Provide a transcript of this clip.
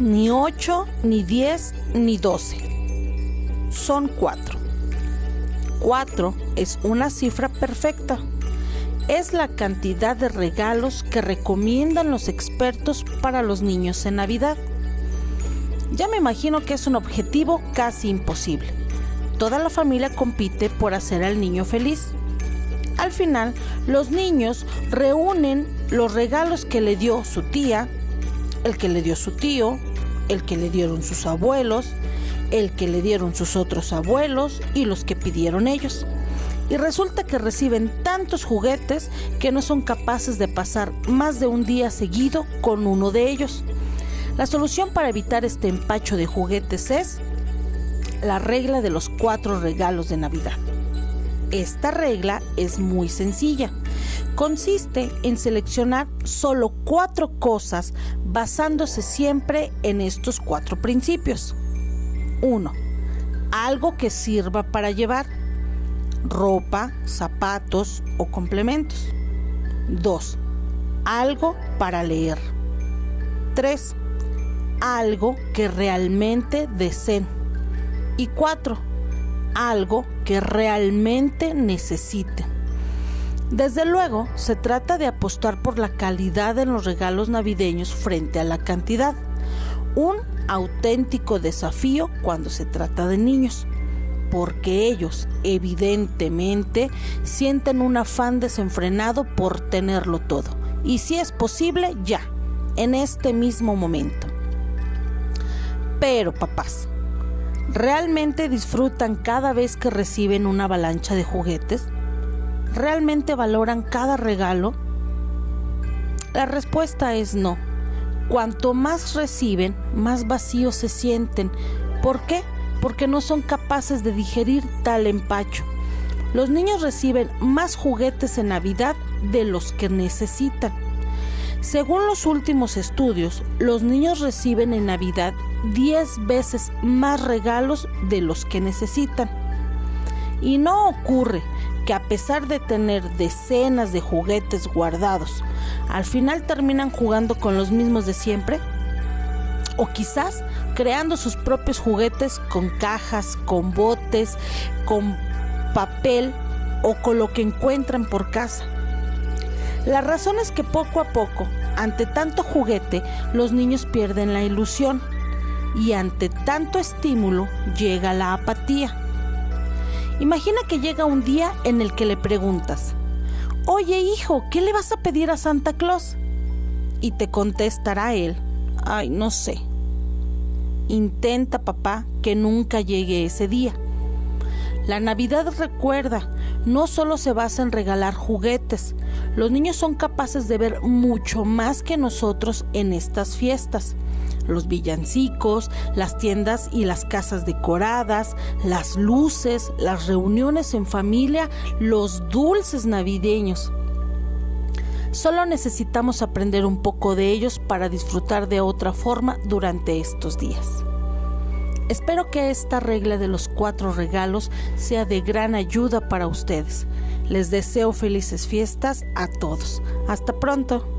ni 8, ni 10, ni 12. Son 4. 4 es una cifra perfecta. Es la cantidad de regalos que recomiendan los expertos para los niños en Navidad. Ya me imagino que es un objetivo casi imposible. Toda la familia compite por hacer al niño feliz. Al final, los niños reúnen los regalos que le dio su tía, el que le dio su tío, el que le dieron sus abuelos, el que le dieron sus otros abuelos y los que pidieron ellos. Y resulta que reciben tantos juguetes que no son capaces de pasar más de un día seguido con uno de ellos. La solución para evitar este empacho de juguetes es la regla de los cuatro regalos de Navidad. Esta regla es muy sencilla. Consiste en seleccionar solo cuatro cosas basándose siempre en estos cuatro principios. 1. Algo que sirva para llevar. Ropa, zapatos o complementos. 2. Algo para leer. 3. Algo que realmente deseen. Y 4 algo que realmente necesiten. Desde luego, se trata de apostar por la calidad en los regalos navideños frente a la cantidad. Un auténtico desafío cuando se trata de niños, porque ellos evidentemente sienten un afán desenfrenado por tenerlo todo. Y si es posible, ya, en este mismo momento. Pero papás, ¿Realmente disfrutan cada vez que reciben una avalancha de juguetes? ¿Realmente valoran cada regalo? La respuesta es no. Cuanto más reciben, más vacíos se sienten. ¿Por qué? Porque no son capaces de digerir tal empacho. Los niños reciben más juguetes en Navidad de los que necesitan. Según los últimos estudios, los niños reciben en Navidad 10 veces más regalos de los que necesitan. Y no ocurre que a pesar de tener decenas de juguetes guardados, al final terminan jugando con los mismos de siempre. O quizás creando sus propios juguetes con cajas, con botes, con papel o con lo que encuentran por casa. La razón es que poco a poco, ante tanto juguete, los niños pierden la ilusión y ante tanto estímulo llega la apatía. Imagina que llega un día en el que le preguntas, Oye hijo, ¿qué le vas a pedir a Santa Claus? Y te contestará él, ay, no sé. Intenta, papá, que nunca llegue ese día. La Navidad recuerda, no solo se basa en regalar juguetes, los niños son capaces de ver mucho más que nosotros en estas fiestas. Los villancicos, las tiendas y las casas decoradas, las luces, las reuniones en familia, los dulces navideños. Solo necesitamos aprender un poco de ellos para disfrutar de otra forma durante estos días. Espero que esta regla de los cuatro regalos sea de gran ayuda para ustedes. Les deseo felices fiestas a todos. Hasta pronto.